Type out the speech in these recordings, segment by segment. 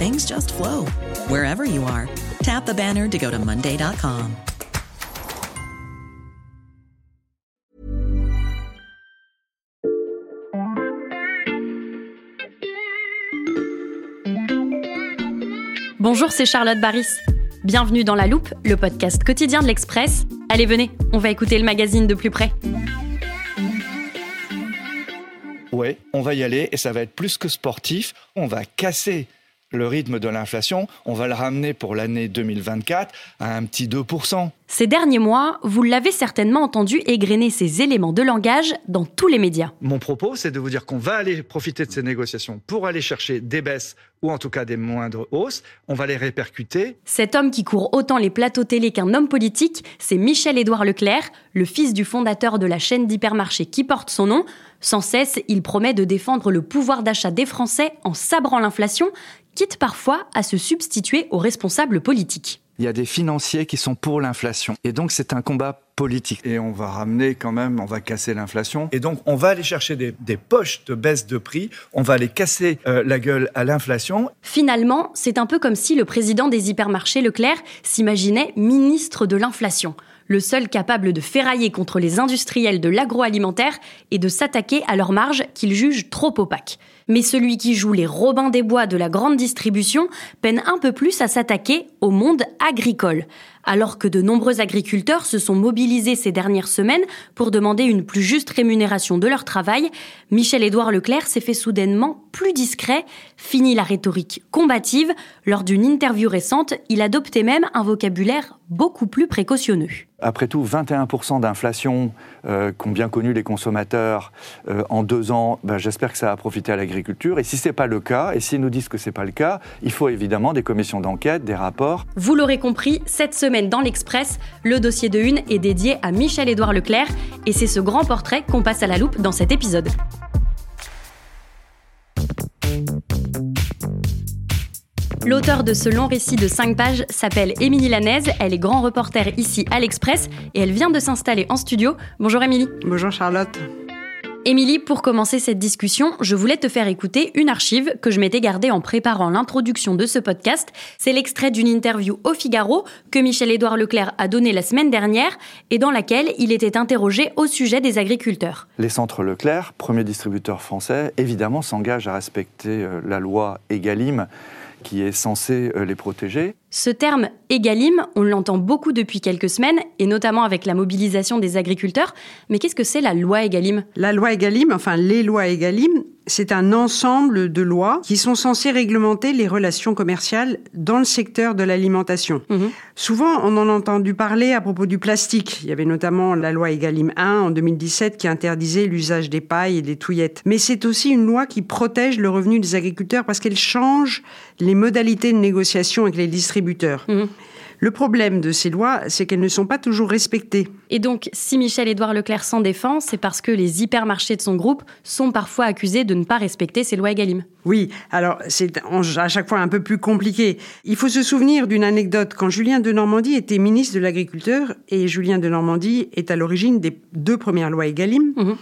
things just flow wherever you are. Tap the banner to go to Monday.com. Bonjour, c'est Charlotte Baris. Bienvenue dans La Loupe, le podcast quotidien de l'Express. Allez, venez, on va écouter le magazine de plus près. Ouais, on va y aller et ça va être plus que sportif. On va casser le rythme de l'inflation, on va le ramener pour l'année 2024 à un petit 2%. Ces derniers mois, vous l'avez certainement entendu égrener ces éléments de langage dans tous les médias. Mon propos, c'est de vous dire qu'on va aller profiter de ces négociations pour aller chercher des baisses ou en tout cas des moindres hausses. On va les répercuter. Cet homme qui court autant les plateaux télé qu'un homme politique, c'est Michel-Édouard Leclerc, le fils du fondateur de la chaîne d'hypermarché qui porte son nom. Sans cesse, il promet de défendre le pouvoir d'achat des Français en sabrant l'inflation, quitte parfois à se substituer aux responsables politiques. Il y a des financiers qui sont pour l'inflation. Et donc c'est un combat politique. Et on va ramener quand même, on va casser l'inflation. Et donc on va aller chercher des, des, poches de baisse de prix, on va aller casser euh, la gueule à l'inflation. Finalement, c'est un peu comme si le président des hypermarchés Leclerc s'imaginait ministre de l'inflation le seul capable de ferrailler contre les industriels de l'agroalimentaire et de s'attaquer à leurs marges qu'ils jugent trop opaques. Mais celui qui joue les Robins des Bois de la grande distribution peine un peu plus à s'attaquer au monde agricole. Alors que de nombreux agriculteurs se sont mobilisés ces dernières semaines pour demander une plus juste rémunération de leur travail, Michel-Édouard Leclerc s'est fait soudainement plus discret, fini la rhétorique combative. Lors d'une interview récente, il adoptait même un vocabulaire beaucoup plus précautionneux. Après tout, 21% d'inflation euh, qu'ont bien connu les consommateurs euh, en deux ans, ben, j'espère que ça a profité à l'agriculture. Et si ce n'est pas le cas, et s'ils nous disent que ce n'est pas le cas, il faut évidemment des commissions d'enquête, des rapports. Vous l'aurez compris, cette semaine dans l'Express, le dossier de une est dédié à Michel-Édouard Leclerc, et c'est ce grand portrait qu'on passe à la loupe dans cet épisode. L'auteur de ce long récit de 5 pages s'appelle Émilie Lanaise, elle est grand reporter ici à l'Express et elle vient de s'installer en studio. Bonjour Émilie. Bonjour Charlotte. Émilie, pour commencer cette discussion, je voulais te faire écouter une archive que je m'étais gardée en préparant l'introduction de ce podcast. C'est l'extrait d'une interview au Figaro que Michel-Édouard Leclerc a donnée la semaine dernière et dans laquelle il était interrogé au sujet des agriculteurs. Les centres Leclerc, premier distributeur français, évidemment s'engagent à respecter euh, la loi Egalim qui est censé euh, les protéger. Ce terme égalim, on l'entend beaucoup depuis quelques semaines, et notamment avec la mobilisation des agriculteurs. Mais qu'est-ce que c'est la loi égalim La loi égalim, enfin les lois égalim, c'est un ensemble de lois qui sont censées réglementer les relations commerciales dans le secteur de l'alimentation. Mmh. Souvent, on en a entendu parler à propos du plastique. Il y avait notamment la loi Egalim 1 en 2017 qui interdisait l'usage des pailles et des touillettes. Mais c'est aussi une loi qui protège le revenu des agriculteurs parce qu'elle change les modalités de négociation avec les distributeurs. Mmh. Le problème de ces lois, c'est qu'elles ne sont pas toujours respectées. Et donc, si Michel-Édouard Leclerc s'en défend, c'est parce que les hypermarchés de son groupe sont parfois accusés de ne pas respecter ces lois Egalim. Oui, alors c'est à chaque fois un peu plus compliqué. Il faut se souvenir d'une anecdote. Quand Julien de Normandie était ministre de l'Agriculture, et Julien de Normandie est à l'origine des deux premières lois Egalim, mmh.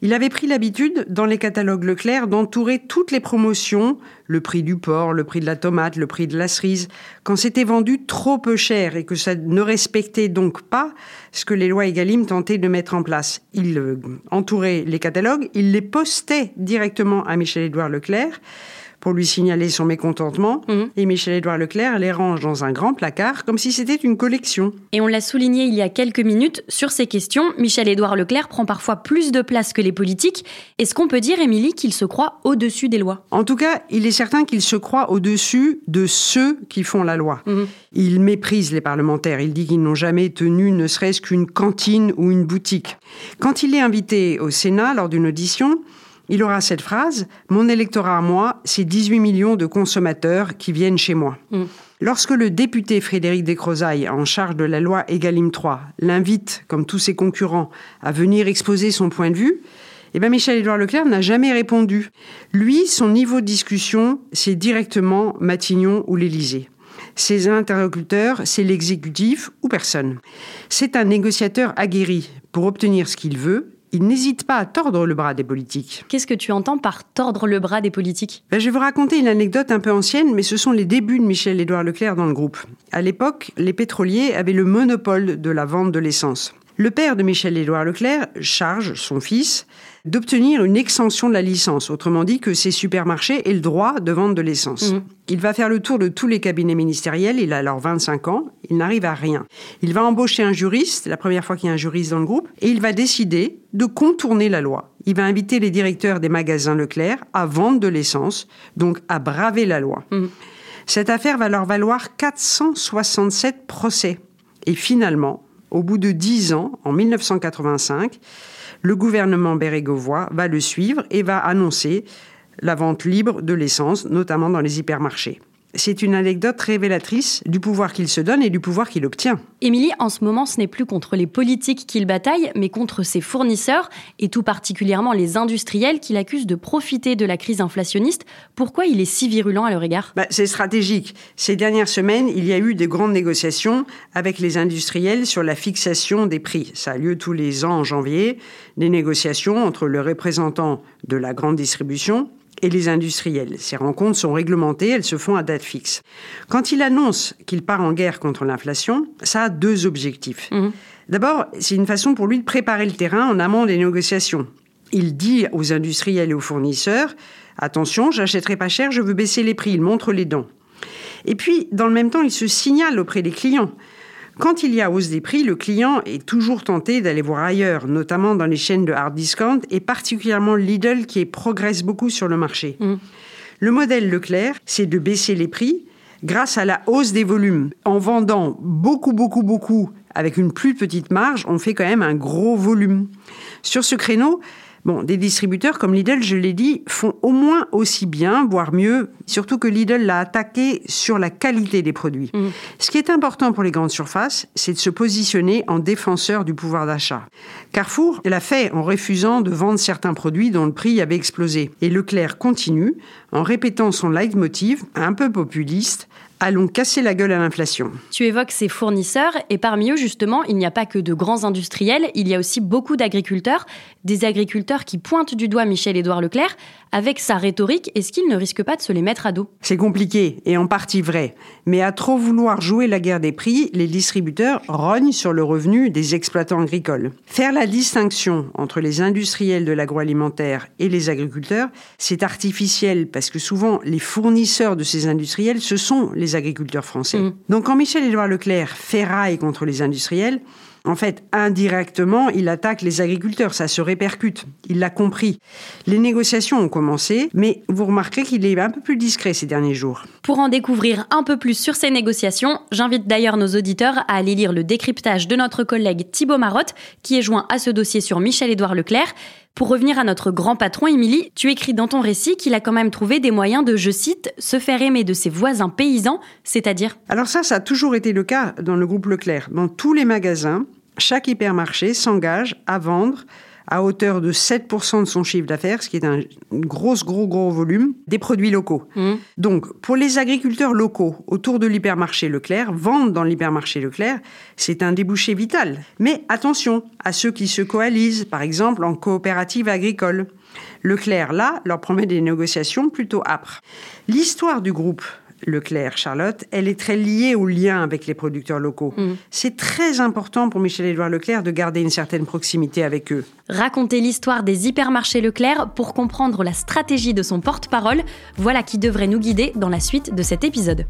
Il avait pris l'habitude, dans les catalogues Leclerc, d'entourer toutes les promotions, le prix du porc, le prix de la tomate, le prix de la cerise, quand c'était vendu trop peu cher et que ça ne respectait donc pas ce que les lois Egalim tentaient de mettre en place. Il euh, entourait les catalogues, il les postait directement à Michel-Édouard Leclerc pour lui signaler son mécontentement. Mhm. Et Michel-Édouard Leclerc les range dans un grand placard comme si c'était une collection. Et on l'a souligné il y a quelques minutes, sur ces questions, Michel-Édouard Leclerc prend parfois plus de place que les politiques. Est-ce qu'on peut dire, Émilie, qu'il se croit au-dessus des lois? En tout cas, il est certain qu'il se croit au-dessus de ceux qui font la loi. Mhm. Il méprise les parlementaires. Il dit qu'ils n'ont jamais tenu ne serait-ce qu'une cantine ou une boutique. Quand il est invité au Sénat lors d'une audition, il aura cette phrase Mon électorat à moi, c'est 18 millions de consommateurs qui viennent chez moi. Mm. Lorsque le député Frédéric Descrozailles, en charge de la loi Egalim 3, l'invite, comme tous ses concurrents, à venir exposer son point de vue, eh bien Michel-Édouard Leclerc n'a jamais répondu. Lui, son niveau de discussion, c'est directement Matignon ou l'Élysée. Ses interlocuteurs, c'est l'exécutif ou personne. C'est un négociateur aguerri. Pour obtenir ce qu'il veut, il n'hésite pas à tordre le bras des politiques. Qu'est-ce que tu entends par tordre le bras des politiques? Ben, je vais vous raconter une anecdote un peu ancienne, mais ce sont les débuts de Michel-Édouard Leclerc dans le groupe. À l'époque, les pétroliers avaient le monopole de la vente de l'essence. Le père de Michel-Édouard Leclerc charge son fils d'obtenir une extension de la licence, autrement dit que ces supermarchés aient le droit de vendre de l'essence. Mhm. Il va faire le tour de tous les cabinets ministériels, il a alors 25 ans, il n'arrive à rien. Il va embaucher un juriste, la première fois qu'il y a un juriste dans le groupe, et il va décider de contourner la loi. Il va inviter les directeurs des magasins Leclerc à vendre de l'essence, donc à braver la loi. Mhm. Cette affaire va leur valoir 467 procès. Et finalement, au bout de 10 ans, en 1985, le gouvernement bérégovois va le suivre et va annoncer la vente libre de l'essence, notamment dans les hypermarchés. C'est une anecdote révélatrice du pouvoir qu'il se donne et du pouvoir qu'il obtient. Émilie, en ce moment, ce n'est plus contre les politiques qu'il bataille, mais contre ses fournisseurs, et tout particulièrement les industriels qu'il accuse de profiter de la crise inflationniste. Pourquoi il est si virulent à leur égard? Bah, c'est stratégique. Ces dernières semaines, il y a eu de grandes négociations avec les industriels sur la fixation des prix. Ça a lieu tous les ans en janvier, des négociations entre le représentant de la grande distribution et les industriels. Ces rencontres sont réglementées, elles se font à date fixe. Quand il annonce qu'il part en guerre contre l'inflation, ça a deux objectifs. Mhm. D'abord, c'est une façon pour lui de préparer le terrain en amont des négociations. Il dit aux industriels et aux fournisseurs Attention, j'achèterai pas cher, je veux baisser les prix. Il montre les dents. Et puis, dans le même temps, il se signale auprès des clients. Quand il y a hausse des prix, le client est toujours tenté d'aller voir ailleurs, notamment dans les chaînes de hard discount et particulièrement Lidl qui progresse beaucoup sur le marché. Mhm. Le modèle Leclerc, c'est de baisser les prix grâce à la hausse des volumes. En vendant beaucoup, beaucoup, beaucoup avec une plus petite marge, on fait quand même un gros volume. Sur ce créneau, Bon, des distributeurs comme Lidl, je l'ai dit, font au moins aussi bien, voire mieux, surtout que Lidl l'a attaqué sur la qualité des produits. Mmh. Ce qui est important pour les grandes surfaces, c'est de se positionner en défenseur du pouvoir d'achat. Carrefour l'a fait en refusant de vendre certains produits dont le prix avait explosé. Et Leclerc continue en répétant son leitmotiv, un peu populiste, Allons casser la gueule à l'inflation. Tu évoques ces fournisseurs et parmi eux, justement, il n'y a pas que de grands industriels, il y a aussi beaucoup d'agriculteurs, des agriculteurs qui pointent du doigt Michel-Édouard Leclerc. Avec sa rhétorique, est-ce qu'il ne risque pas de se les mettre à dos C'est compliqué et en partie vrai. Mais à trop vouloir jouer la guerre des prix, les distributeurs rognent sur le revenu des exploitants agricoles. Faire la distinction entre les industriels de l'agroalimentaire et les agriculteurs, c'est artificiel parce que souvent les fournisseurs de ces industriels, ce sont les agriculteurs français. Mmh. Donc quand Michel-Édouard Leclerc ferraille contre les industriels, en fait, indirectement, il attaque les agriculteurs, ça se répercute. Il l'a compris. Les négociations ont commencé, mais vous remarquerez qu'il est un peu plus discret ces derniers jours. Pour en découvrir un peu plus sur ces négociations, j'invite d'ailleurs nos auditeurs à aller lire le décryptage de notre collègue Thibaut Marotte, qui est joint à ce dossier sur Michel-Édouard Leclerc. Pour revenir à notre grand patron, Émilie, tu écris dans ton récit qu'il a quand même trouvé des moyens de, je cite, se faire aimer de ses voisins paysans, c'est-à-dire Alors ça, ça a toujours été le cas dans le groupe Leclerc. Dans tous les magasins, chaque hypermarché s'engage à vendre à hauteur de 7% de son chiffre d'affaires, ce qui est un gros, gros, gros volume, des produits locaux. Mmh. Donc, pour les agriculteurs locaux autour de l'hypermarché Leclerc, vendre dans l'hypermarché Leclerc, c'est un débouché vital. Mais attention à ceux qui se coalisent, par exemple en coopérative agricole. Leclerc, là, leur promet des négociations plutôt âpres. L'histoire du groupe Leclerc, Charlotte, elle est très liée au lien avec les producteurs locaux. Mm. C'est très important pour Michel-Édouard Leclerc de garder une certaine proximité avec eux. Raconter l'histoire des hypermarchés Leclerc pour comprendre la stratégie de son porte-parole, voilà qui devrait nous guider dans la suite de cet épisode.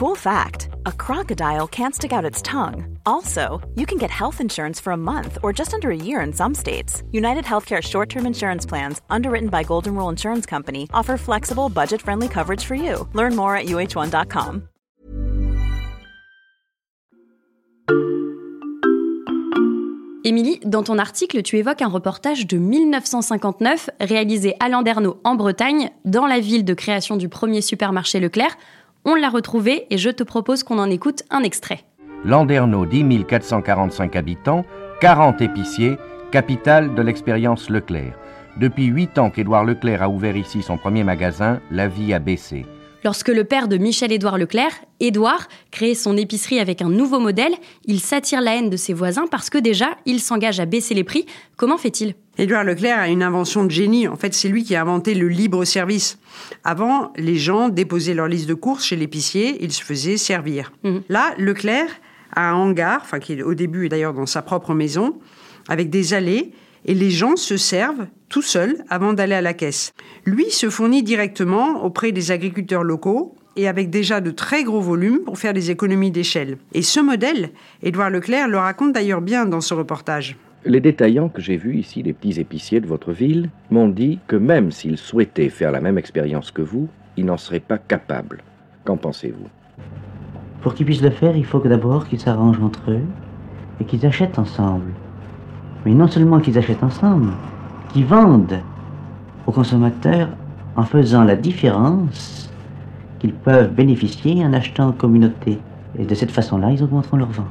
Cool fact a crocodile can't stick out its tongue. Also, you can get health insurance for a month or just under a year in some states. United Healthcare short term insurance plans, underwritten by Golden Rule Insurance Company, offer flexible, budget friendly coverage for you. Learn more at uh1.com. Émilie, dans ton article, tu évoques un reportage de 1959 réalisé à Landerneau en Bretagne, dans la ville de création du premier supermarché Leclerc. On l'a retrouvé et je te propose qu'on en écoute un extrait. Landerneau, 10 445 habitants, 40 épiciers, capitale de l'expérience Leclerc. Depuis 8 ans qu'Édouard Leclerc a ouvert ici son premier magasin, la vie a baissé. Lorsque le père de Michel-Édouard Leclerc, Édouard, crée son épicerie avec un nouveau modèle, il s'attire la haine de ses voisins parce que déjà, il s'engage à baisser les prix. Comment fait-il? Édouard Leclerc a une invention de génie. En fait, c'est lui qui a inventé le libre service. Avant, les gens déposaient leur liste de courses chez l'épicier, ils se faisaient servir. Mhm. Là, Leclerc a un hangar, enfin qui est au début d'ailleurs dans sa propre maison, avec des allées, et les gens se servent tout seuls avant d'aller à la caisse. Lui se fournit directement auprès des agriculteurs locaux et avec déjà de très gros volumes pour faire des économies d'échelle. Et ce modèle, Édouard Leclerc le raconte d'ailleurs bien dans ce reportage. Les détaillants que j'ai vus ici, les petits épiciers de votre ville, m'ont dit que même s'ils souhaitaient faire la même expérience que vous, ils n'en seraient pas capables. Qu'en pensez-vous? Pour qu'ils puissent le faire, il faut que d'abord qu'ils s'arrangent entre eux et qu'ils achètent ensemble. Mais non seulement qu'ils achètent ensemble, qu'ils vendent aux consommateurs en faisant la différence qu'ils peuvent bénéficier en achetant en communauté. Et de cette façon-là, ils augmenteront leurs ventes.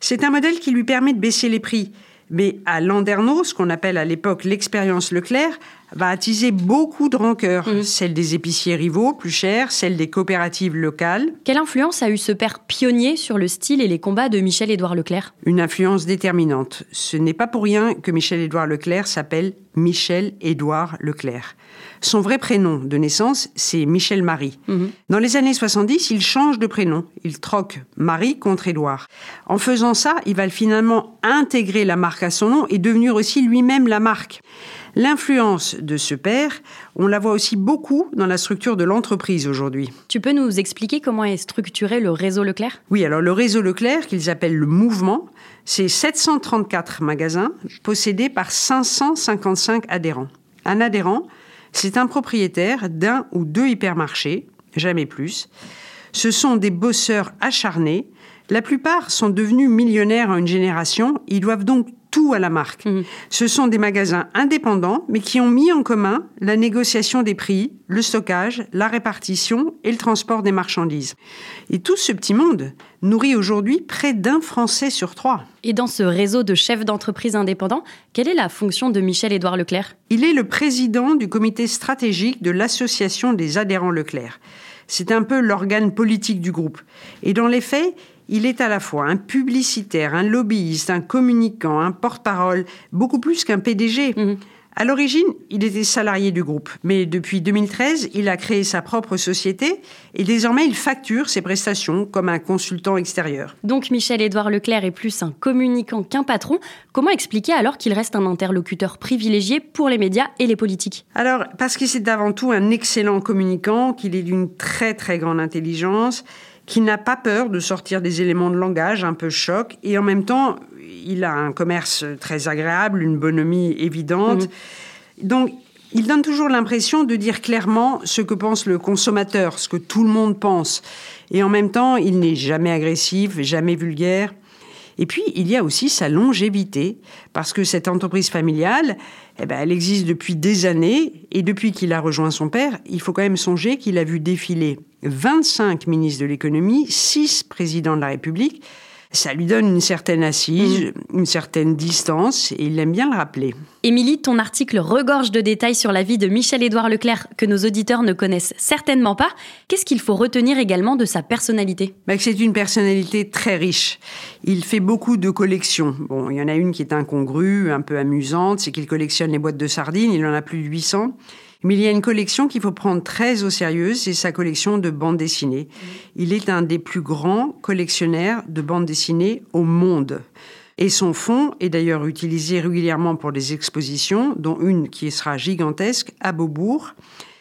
C'est un modèle qui lui permet de baisser les prix. Mais à Landerneau, ce qu'on appelle à l'époque l'expérience Leclerc, va attiser beaucoup de rancœurs. Mhm. Celle des épiciers rivaux, plus chères, celle des coopératives locales. Quelle influence a eu ce père pionnier sur le style et les combats de Michel-Édouard Leclerc? Une influence déterminante. Ce n'est pas pour rien que Michel-Édouard Leclerc s'appelle Michel-Édouard Leclerc. Son vrai prénom de naissance, c'est Michel Marie. Mhm. Dans les années 70, il change de prénom. Il troque Marie contre Édouard. En faisant ça, il va finalement intégrer la marque à son nom et devenir aussi lui-même la marque. L'influence de ce père, on la voit aussi beaucoup dans la structure de l'entreprise aujourd'hui. Tu peux nous expliquer comment est structuré le réseau Leclerc? Oui, alors le réseau Leclerc, qu'ils appellent le mouvement, c'est 734 magasins possédés par 555 adhérents. Un adhérent, c'est un propriétaire d'un ou deux hypermarchés, jamais plus. Ce sont des bosseurs acharnés. La plupart sont devenus millionnaires en une génération. Ils doivent donc tout à la marque. Mhm. Ce sont des magasins indépendants, mais qui ont mis en commun la négociation des prix, le stockage, la répartition et le transport des marchandises. Et tout ce petit monde nourrit aujourd'hui près d'un Français sur trois. Et dans ce réseau de chefs d'entreprise indépendants, quelle est la fonction de Michel-Édouard Leclerc? Il est le président du comité stratégique de l'association des adhérents Leclerc. C'est un peu l'organe politique du groupe. Et dans les faits, il est à la fois un publicitaire, un lobbyiste, un communicant, un porte-parole, beaucoup plus qu'un PDG. Mhm. À l'origine, il était salarié du groupe, mais depuis 2013, il a créé sa propre société et désormais il facture ses prestations comme un consultant extérieur. Donc Michel-Édouard Leclerc est plus un communicant qu'un patron. Comment expliquer alors qu'il reste un interlocuteur privilégié pour les médias et les politiques? Alors, parce que c'est avant tout un excellent communicant, qu'il est d'une très très grande intelligence, qui n'a pas peur de sortir des éléments de langage un peu choc, et en même temps, il a un commerce très agréable, une bonhomie évidente. Donc, il donne toujours l'impression de dire clairement ce que pense le consommateur, ce que tout le monde pense. Et en même temps, il n'est jamais agressif, jamais vulgaire. Et puis, il y a aussi sa longévité, parce que cette entreprise familiale, eh ben, elle existe depuis des années, et depuis qu'il a rejoint son père, il faut quand même songer qu'il a vu défiler 25 ministres de l'économie, 6 présidents de la République. Ça lui donne une certaine assise, mm. une certaine distance, et il aime bien le rappeler. Émilie, ton article regorge de détails sur la vie de Michel-Édouard Leclerc que nos auditeurs ne connaissent certainement pas. Qu'est-ce qu'il faut retenir également de sa personnalité? Bah, C'est une personnalité très riche. Il fait beaucoup de collections. Bon, il y en a une qui est incongrue, un peu amusante, c'est qu'il collectionne les boîtes de sardines, il en a plus de 800. Mais il y a une collection qu'il faut prendre très au sérieux, c'est sa collection de bandes dessinées. Il est un des plus grands collectionneurs de bandes dessinées au monde. Et son fonds est d'ailleurs utilisé régulièrement pour des expositions, dont une qui sera gigantesque à Beaubourg.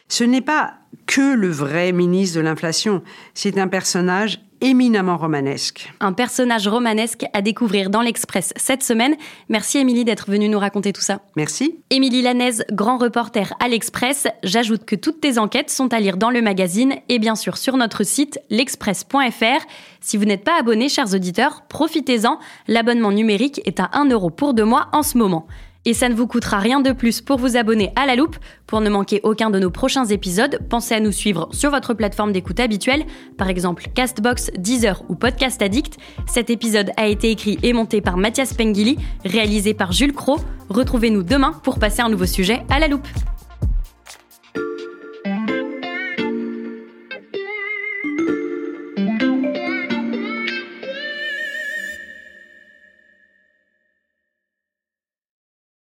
Ce n'est pas que le vrai ministre de l'inflation, c'est un personnage éminemment romanesque. Un personnage romanesque à découvrir dans l'Express cette semaine. Merci Émilie d'être venue nous raconter tout ça. Merci. Émilie Lanaise, grand reporter à l'Express. J'ajoute que toutes tes enquêtes sont à lire dans le magazine et bien sûr sur notre site l'express.fr. Si vous n'êtes pas abonné, chers auditeurs, profitez-en. L'abonnement numérique est à 1 euro pour deux mois en ce moment. Et ça ne vous coûtera rien de plus pour vous abonner à la loupe. Pour ne manquer aucun de nos prochains épisodes, pensez à nous suivre sur votre plateforme d'écoute habituelle, par exemple Castbox, Deezer ou Podcast Addict. Cet épisode a été écrit et monté par Mathias Pengili, réalisé par Jules Cro. Retrouvez-nous demain pour passer un nouveau sujet à la loupe.